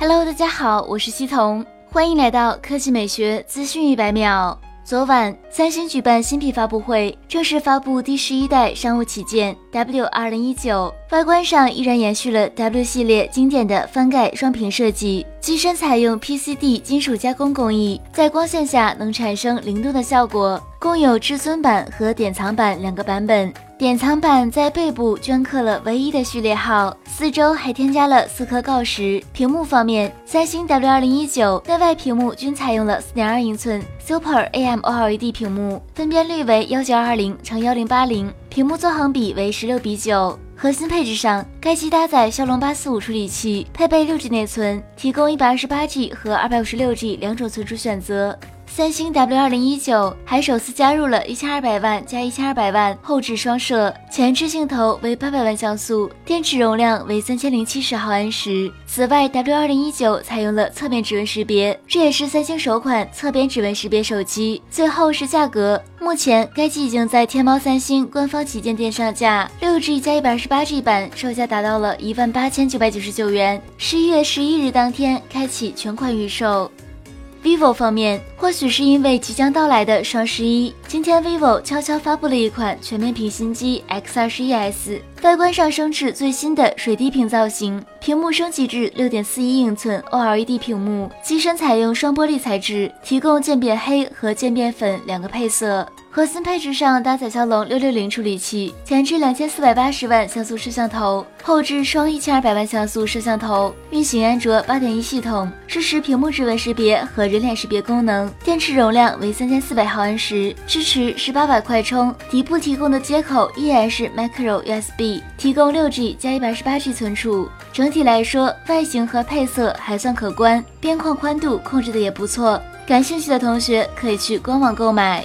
Hello，大家好，我是西彤，欢迎来到科技美学资讯一百秒。昨晚，三星举办新品发布会，正式发布第十一代商务旗舰 W 二零一九。外观上依然延续了 W 系列经典的翻盖双屏设计，机身采用 PCD 金属加工工艺，在光线下能产生灵动的效果。共有至尊版和典藏版两个版本。典藏版在背部镌刻了唯一的序列号，四周还添加了四颗锆石。屏幕方面，三星 W 二零一九内外屏幕均采用了四点二英寸 Super AMOLED 屏幕，分辨率为幺九二零乘幺零八零，屏幕纵横比为十六比九。核心配置上，该机搭载骁龙八四五处理器，配备六 G 内存，提供一百二十八 G 和二百五十六 G 两种存储选择。三星 W 二零一九还首次加入了一千二百万加一千二百万后置双摄，前置镜头为八百万像素，电池容量为三千零七十毫安时。此外，W 二零一九采用了侧面指纹识别，这也是三星首款侧边指纹识别手机。最后是价格，目前该机已经在天猫三星官方旗舰店上架，六 G 加一百二十八 G 版售价达到了一万八千九百九十九元，十一月十一日当天开启全款预售。Vivo 方面，或许是因为即将到来的双十一，今天 vivo 悄悄发布了一款全面屏新机 X 二十一 S，外观上升至最新的水滴屏造型，屏幕升级至六点四一英寸 OLED 屏幕，机身采用双玻璃材质，提供渐变黑和渐变粉两个配色。核心配置上搭载骁龙六六零处理器，前置两千四百八十万像素摄像头，后置双一千二百万像素摄像头，运行安卓八点一系统，支持屏幕指纹识别和人脸识别功能，电池容量为三千四百毫安时，支持十八瓦快充，底部提供的接口依然是 Micro USB，提供六 G 加一百二十八 G 存储。整体来说，外形和配色还算可观，边框宽度控制的也不错，感兴趣的同学可以去官网购买。